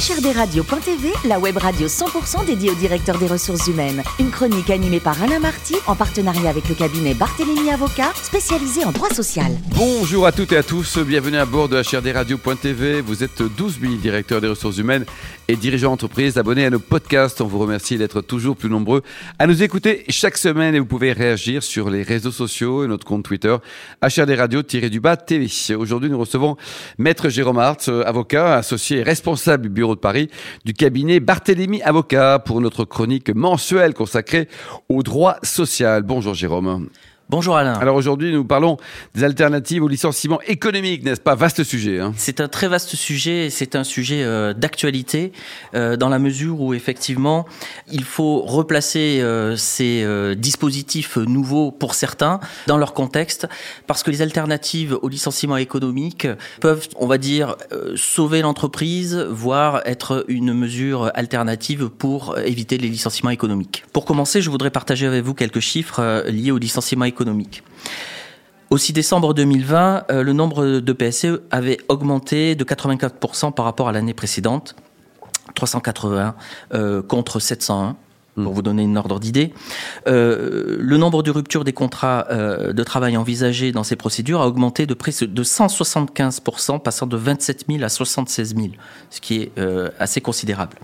HRDRadio.tv, la web radio 100% dédiée au directeur des ressources humaines. Une chronique animée par Alain Marty en partenariat avec le cabinet Barthélémy Avocat, spécialisé en droit social. Bonjour à toutes et à tous, bienvenue à bord de HRDRadio.tv. Vous êtes 12 000 directeurs des ressources humaines et dirigeants d'entreprise abonnés à nos podcasts. On vous remercie d'être toujours plus nombreux à nous écouter chaque semaine et vous pouvez réagir sur les réseaux sociaux et notre compte Twitter HRDRadio-du-bas TV. Aujourd'hui, nous recevons Maître Jérôme Hart, avocat, associé et responsable du bureau de Paris du cabinet Barthélémy Avocat pour notre chronique mensuelle consacrée au droit social. Bonjour Jérôme. Bonjour Alain. Alors aujourd'hui, nous parlons des alternatives au licenciement économique, n'est-ce pas? Vaste sujet. Hein c'est un très vaste sujet, c'est un sujet euh, d'actualité euh, dans la mesure où effectivement, il faut replacer euh, ces dispositifs nouveaux pour certains dans leur contexte parce que les alternatives au licenciement économique peuvent, on va dire, sauver l'entreprise, voire être une mesure alternative pour éviter les licenciements économiques. Pour commencer, je voudrais partager avec vous quelques chiffres liés au licenciement économique économique. Au 6 décembre 2020, euh, le nombre de PSE avait augmenté de 84% par rapport à l'année précédente, 380 euh, contre 701 pour vous donner une ordre d'idée. Euh, le nombre de ruptures des contrats euh, de travail envisagés dans ces procédures a augmenté de près de 175%, passant de 27 000 à 76 000, ce qui est euh, assez considérable.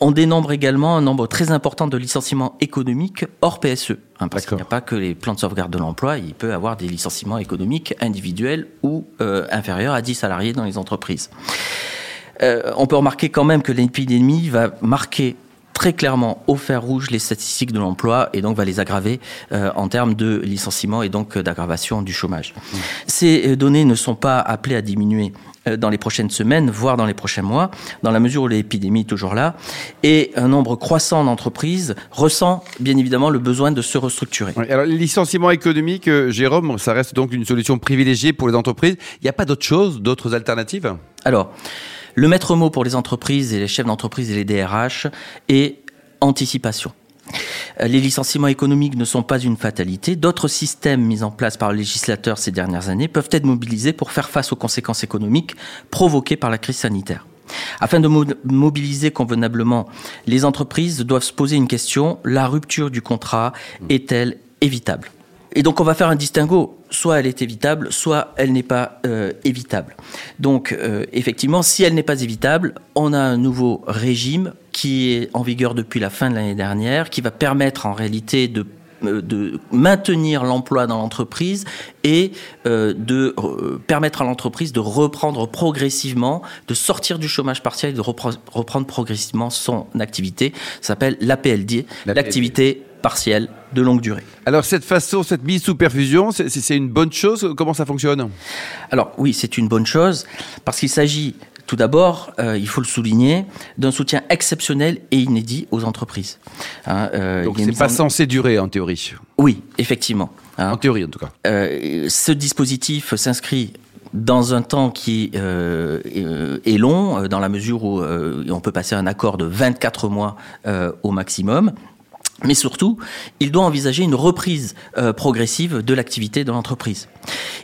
On dénombre également un nombre très important de licenciements économiques hors PSE. Hein, parce qu'il n'y a pas que les plans de sauvegarde de l'emploi, il peut y avoir des licenciements économiques individuels ou inférieurs à 10 salariés dans les entreprises. on peut remarquer quand même que l'épidémie va marquer très clairement au fer rouge les statistiques de l'emploi et donc va les aggraver euh, en termes de licenciement et donc euh, d'aggravation du chômage. Mmh. Ces euh, données ne sont pas appelées à diminuer dans les prochaines semaines, voire dans les prochains mois, dans la mesure où l'épidémie est toujours là, et un nombre croissant d'entreprises ressent bien évidemment le besoin de se restructurer. alors, les licenciements économiques, Jérôme, ça reste donc une solution privilégiée pour les entreprises. Il n'y a pas d'autre chose, d'autres alternatives? Alors, le maître mot pour les entreprises et les chefs d'entreprise et les DRH est anticipation. Euh, les licenciements économiques ne sont pas une fatalité. D'autres systèmes mis en place par le législateur ces dernières années peuvent être mobilisés pour faire face aux conséquences économiques provoquées par la crise sanitaire. Afin de mobiliser convenablement, les entreprises doivent se poser une question. La rupture du contrat est-elle évitable? Et donc on va faire un distinguo. Soit elle est évitable, soit elle n'est pas euh, évitable. Donc euh, effectivement, si elle n'est pas évitable, on a un nouveau régime qui est en vigueur depuis la fin de l'année dernière, qui va permettre en réalité de euh, de maintenir l'emploi dans l'entreprise et de permettre à l'entreprise de reprendre progressivement, de sortir du chômage partiel et de reprendre progressivement son activité. Ça s'appelle l'APLD, l'activité partielle de longue durée. Alors cette façon, cette mise sous perfusion, c'est une bonne chose? Comment ça fonctionne? Alors oui, c'est une bonne chose parce qu'il s'agit tout d'abord, euh, il faut le souligner, d'un soutien exceptionnel et inédit aux entreprises. Hein, euh, Donc c'est pas censé durer en théorie? Oui, effectivement. Hein. En théorie en tout cas. Euh, ce dispositif s'inscrit dans un temps qui est long, dans la mesure où on peut passer un accord de 24 mois au maximum. Mais surtout, il doit envisager une reprise euh, progressive de l'activité de l'entreprise.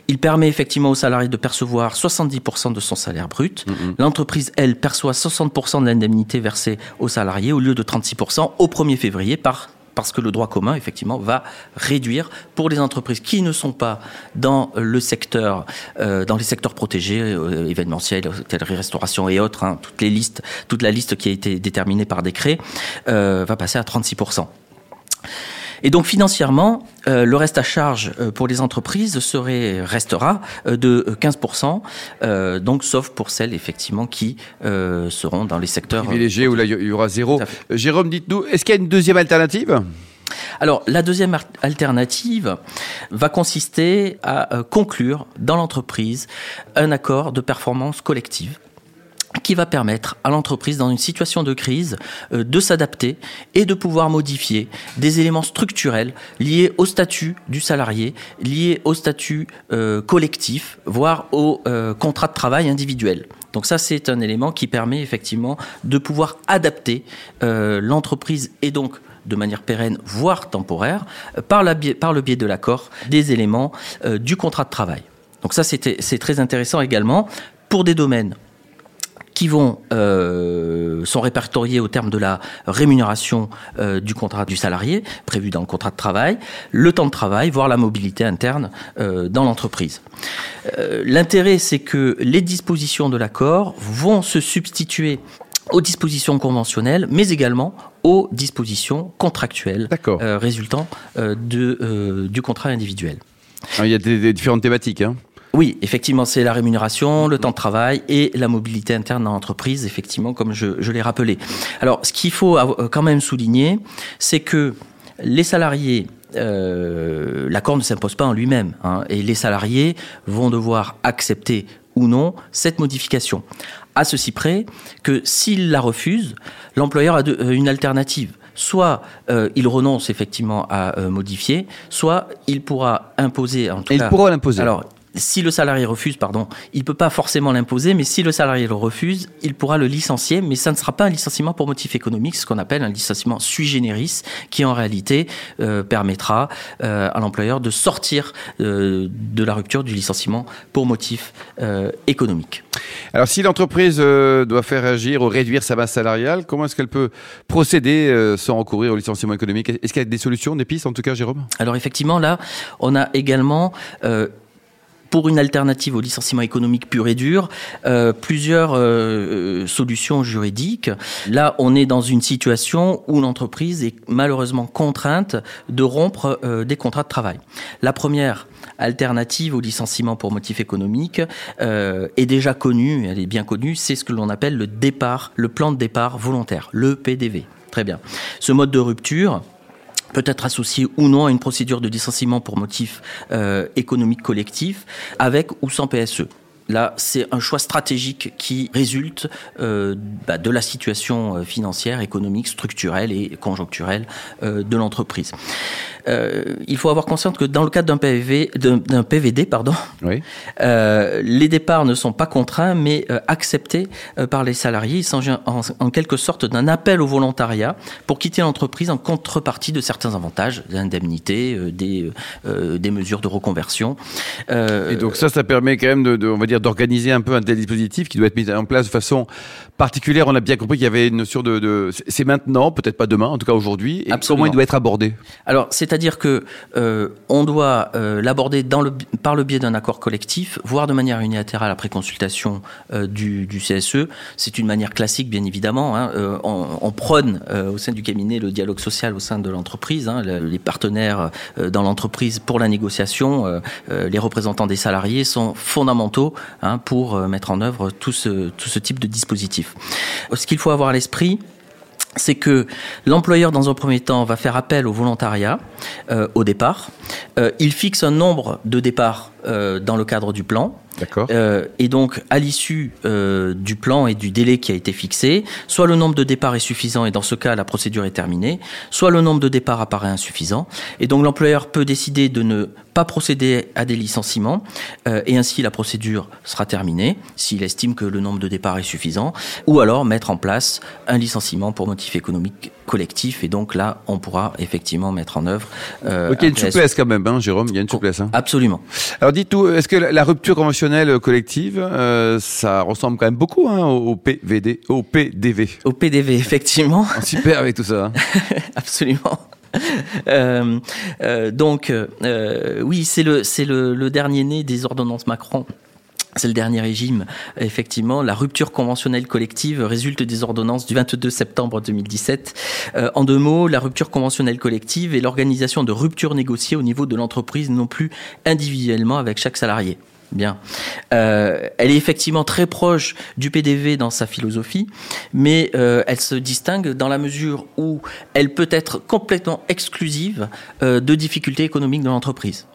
Il permet effectivement aux salariés de percevoir 70% de son salaire brut. Mm-hmm. L'entreprise, elle, perçoit 60% de l'indemnité versée aux salariés au lieu de 36% au 1er février par parce que le droit commun, effectivement, va réduire pour les entreprises qui ne sont pas dans le secteur, euh, dans les secteurs protégés, euh, événementiels, hôtellerie, restauration et autres, hein, toutes les listes, toute la liste qui a été déterminée par décret, euh, va passer à 36%. Et donc financièrement, euh, le reste à charge euh, pour les entreprises serait restera euh, de 15%, donc sauf pour celles effectivement qui seront dans les secteurs privilégiés où là il y aura zéro. Jérôme, dites-nous, est-ce qu'il y a une deuxième alternative? Alors, la deuxième alternative va consister à conclure dans l'entreprise un accord de performance collective qui va permettre à l'entreprise, dans une situation de crise, euh, de s'adapter et de pouvoir modifier des éléments structurels liés au statut du salarié, liés au statut euh, collectif, voire au euh, contrat de travail individuel. Donc ça, c'est un élément qui permet effectivement de pouvoir adapter l'entreprise et donc de manière pérenne, voire temporaire, par, par le biais de l'accord, des éléments du contrat de travail. Donc ça, c'est très intéressant également pour des domaines qui vont euh, sont répertoriés au terme de la rémunération du contrat du salarié prévu dans le contrat de travail, le temps de travail, voire la mobilité interne dans l'entreprise. L'intérêt, c'est que les dispositions de l'accord vont se substituer aux dispositions conventionnelles, mais également aux dispositions contractuelles euh, résultant euh, de, euh, du contrat individuel. il y a des, différentes thématiques. Hein oui, effectivement, c'est la rémunération, le temps de travail et la mobilité interne dans l'entreprise, effectivement, comme je, je l'ai rappelé. Alors, ce qu'il faut quand même souligner, c'est que les salariés euh, l'accord ne s'impose pas en lui-même. Hein, et les salariés vont devoir accepter ou non cette modification à ceci près que s'il la refuse, l'employeur a euh, une alternative. Soit euh, il renonce effectivement à modifier, soit il pourra imposer. En tout il pourra l'imposer. Alors, si le salarié refuse, pardon, il peut pas forcément l'imposer, mais si le salarié le refuse, il pourra le licencier, mais ça ne sera pas un licenciement pour motif économique, ce qu'on appelle un licenciement sui generis, qui en réalité euh, permettra euh, à l'employeur de sortir euh, de la rupture du licenciement pour motif économique. Alors, si l'entreprise doit faire agir ou réduire sa masse salariale, comment est-ce qu'elle peut procéder sans recourir au licenciement économique? Est-ce qu'il y a des solutions, des pistes en tout cas, Jérôme? Alors effectivement, là, on a également pour une alternative au licenciement économique pur et dur, euh, plusieurs euh, euh, solutions juridiques. Là, on est dans une situation où l'entreprise est malheureusement contrainte de rompre des contrats de travail. La première alternative au licenciement pour motif économique est déjà connue, elle est bien connue, c'est ce que l'on appelle le départ, le plan de départ volontaire, le PDV. Très bien. Ce mode de rupture, peut être associé ou non à une procédure de licenciement pour motif euh, économique collectif, avec ou sans PSE. Là, c'est un choix stratégique qui résulte euh, bah, de la situation euh, financière, économique, structurelle et conjoncturelle euh, de l'entreprise. Euh, il faut avoir conscience que dans le cadre d'un PV, d'un PVD, pardon, oui. les départs ne sont pas contraints, mais acceptés par les salariés. Il s'agit en, en, quelque sorte d'un appel au volontariat pour quitter l'entreprise en contrepartie de certains avantages, des indemnités, des, des mesures de reconversion. Et donc ça, ça permet quand même de, de on va dire, d'organiser un peu un tel dispositif qui doit être mis en place de façon particulière. On a bien compris qu'il y avait une notion de, de c'est maintenant, peut-être pas demain, en tout cas aujourd'hui. Et comment il doit être abordé? Alors, c'est c'est-à-dire que euh, on doit euh, l'aborder par le biais d'un accord collectif, voire de manière unilatérale après consultation euh, du, CSE. C'est une manière classique, bien évidemment. Hein. On, prône au sein du cabinet le dialogue social au sein de l'entreprise. Hein. Les partenaires dans l'entreprise pour la négociation, les représentants des salariés sont fondamentaux hein, pour mettre en œuvre tout ce, tout ce type de dispositif. Ce qu'il faut avoir à l'esprit, c'est que l'employeur, dans un premier temps, va faire appel au volontariat euh, au départ. Euh, il fixe un nombre de départs euh, dans le cadre du plan. Euh, et donc, à l'issue euh, du plan et du délai qui a été fixé, soit le nombre de départs est suffisant et dans ce cas, la procédure est terminée, soit le nombre de départs apparaît insuffisant. Et donc, l'employeur peut décider de ne pas procéder à des licenciements et ainsi la procédure sera terminée s'il estime que le nombre de départs est suffisant, ou alors mettre en place un licenciement pour motif économique collectif et donc là on pourra effectivement mettre en œuvre. Euh, ok, il y a une souplesse quand même, hein, Jérôme, il y a une souplesse. Hein. Absolument. Alors dites-tout, est-ce que la rupture conventionnelle collective, euh, ça ressemble quand même beaucoup hein, au PVD, au PDV Au PDV, effectivement. Super avec tout ça. Absolument. Euh, donc, oui, c'est le, c'est le, le, dernier né des ordonnances Macron c'est le dernier régime. Effectivement, la rupture conventionnelle collective résulte des ordonnances du 22 septembre 2017. Euh, en deux mots, la rupture conventionnelle collective est l'organisation de ruptures négociées au niveau de l'entreprise, non plus individuellement avec chaque salarié. Bien. Euh, elle est effectivement très proche du PDV dans sa philosophie, mais euh, elle se distingue dans la mesure où elle peut être complètement exclusive de difficultés économiques de l'entreprise.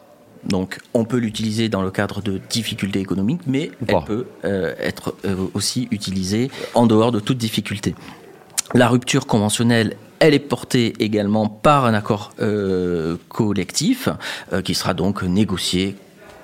Donc, on peut l'utiliser dans le cadre de difficultés économiques, mais elle peut euh, être euh, aussi utilisée en dehors de toute difficulté. La rupture conventionnelle elle est portée également par un accord euh, collectif qui sera donc négocié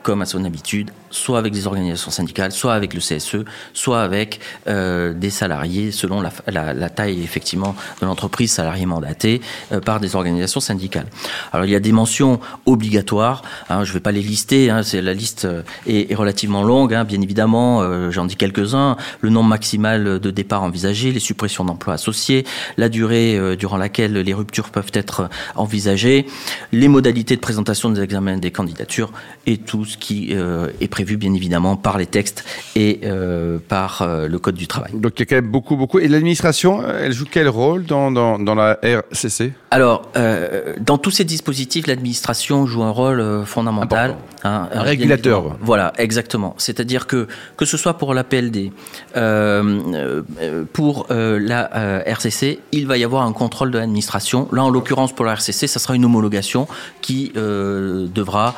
comme à son habitude, soit avec des organisations syndicales, soit avec le CSE, soit avec euh, des salariés selon la, la, la, taille effectivement de l'entreprise, salariés mandatés euh, par des organisations syndicales. Alors il y a des mentions obligatoires, hein, je ne vais pas les lister, hein, c'est la liste euh, est, est relativement longue, hein, bien évidemment, euh, j'en dis quelques-uns, le nombre maximal de départ envisagé, les suppressions d'emplois associés, la durée euh, durant laquelle les ruptures peuvent être envisagées, les modalités de présentation des examens des candidatures et tout ce qui euh, est prévu bien évidemment par les textes et euh, par euh, le Code du travail. Donc il y a quand même beaucoup, beaucoup. Et l'administration, elle joue quel rôle dans, dans, dans la RCC Alors, euh, dans tous ces dispositifs, l'administration joue un rôle euh, fondamental. Hein, un régulateur. Voilà, exactement. C'est-à-dire que que ce soit pour la PLD, euh, pour la RCC, il va y avoir un contrôle de l'administration. Là, en l'occurrence, pour la RCC, ça sera une homologation qui devra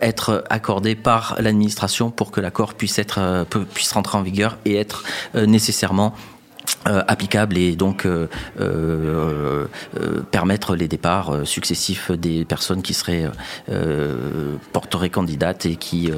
être accordée par l'administration pour que l'accord puisse être puisse rentrer en vigueur et être nécessairement euh, applicable et donc euh, euh, euh, permettre les départs successifs des personnes qui seraient porteraient candidates et qui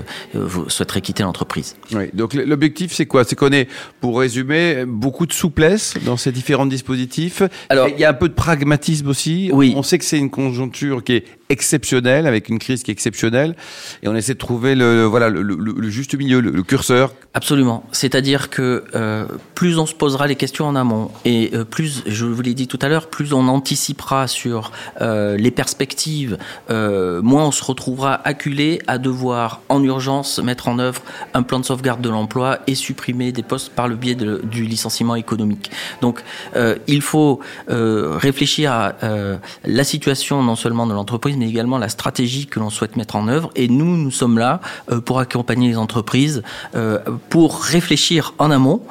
souhaiteraient quitter l'entreprise. Oui, donc l'objectif c'est quoi? C'est qu'on ait, pour résumer, beaucoup de souplesse dans ces différents dispositifs. Alors, il y a un peu de pragmatisme aussi. Oui. On sait que c'est une conjoncture qui est exceptionnelle, avec une crise qui est exceptionnelle, et on essaie de trouver le, voilà, le, le, le juste milieu, le, curseur. Absolument. C'est-à-dire que plus on se posera les questions en amont, et euh, plus, je vous l'ai dit tout à l'heure, plus on anticipera sur euh, les perspectives, euh, moins on se retrouvera acculé à devoir en urgence mettre en œuvre un plan de sauvegarde de l'emploi et supprimer des postes par le biais du licenciement économique. Donc il faut réfléchir à la situation non seulement de l'entreprise, mais également la stratégie que l'on souhaite mettre en œuvre. Et nous, nous sommes là pour accompagner les entreprises, pour réfléchir en amont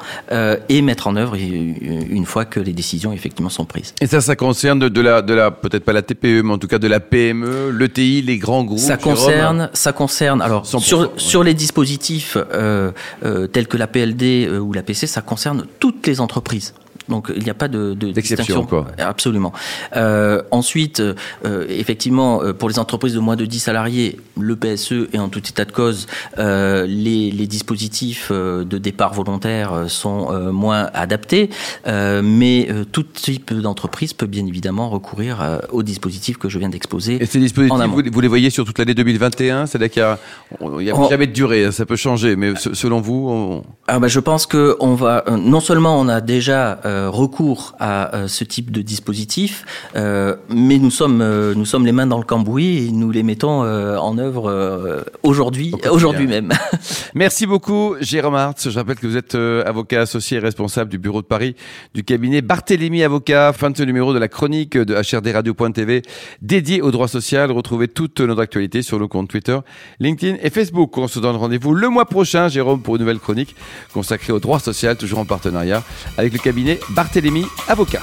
et mettre en œuvre une fois que les décisions effectivement sont prises. Et ça, ça concerne de, la, de la peut-être pas la TPE, mais en tout cas de la PME, l'ETI, les grands groupes. Ça concerne, ça concerne. Alors sur ouais. sur les dispositifs euh, euh, tels que la PLD ou la PC, ça concerne toutes les entreprises. Donc il n'y a pas de, de distinction. Quoi. Absolument. Euh, ensuite, euh, effectivement, euh, pour les entreprises de moins de 10 salariés, le PSE et en tout état de cause, euh, les, les, dispositifs euh, de départ volontaire sont euh, moins adaptés, mais tout type d'entreprise peut bien évidemment recourir aux dispositifs que je viens d'exposer. Et ces dispositifs, vous, vous, les voyez sur toute l'année 2021 C'est-à-dire qu'il n'y a, a on... jamais de durée, hein, ça peut changer, mais selon vous on... ah bah, Je pense que on va, non seulement on a déjà recours à euh, ce type de dispositif, euh, mais nous sommes, euh, nous sommes les mains dans le cambouis et nous les mettons en œuvre aujourd'hui, aujourd'hui même. Merci beaucoup, Jérôme Hartz. Je rappelle que vous êtes avocat associé et responsable du bureau de Paris du cabinet Barthélémy Avocat. Fin de ce numéro de la chronique de HRDRadio.tv dédié au droit social. Retrouvez toute notre actualité sur nos comptes Twitter, LinkedIn et Facebook. On se donne rendez-vous le mois prochain, Jérôme, pour une nouvelle chronique consacrée au droit social, toujours en partenariat avec le cabinet Barthélémy Avocat.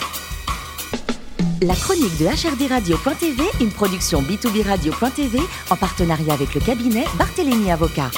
La chronique de HRDRadio.tv, une production B2B Radio.tv en partenariat avec le cabinet Barthélémy Avocat.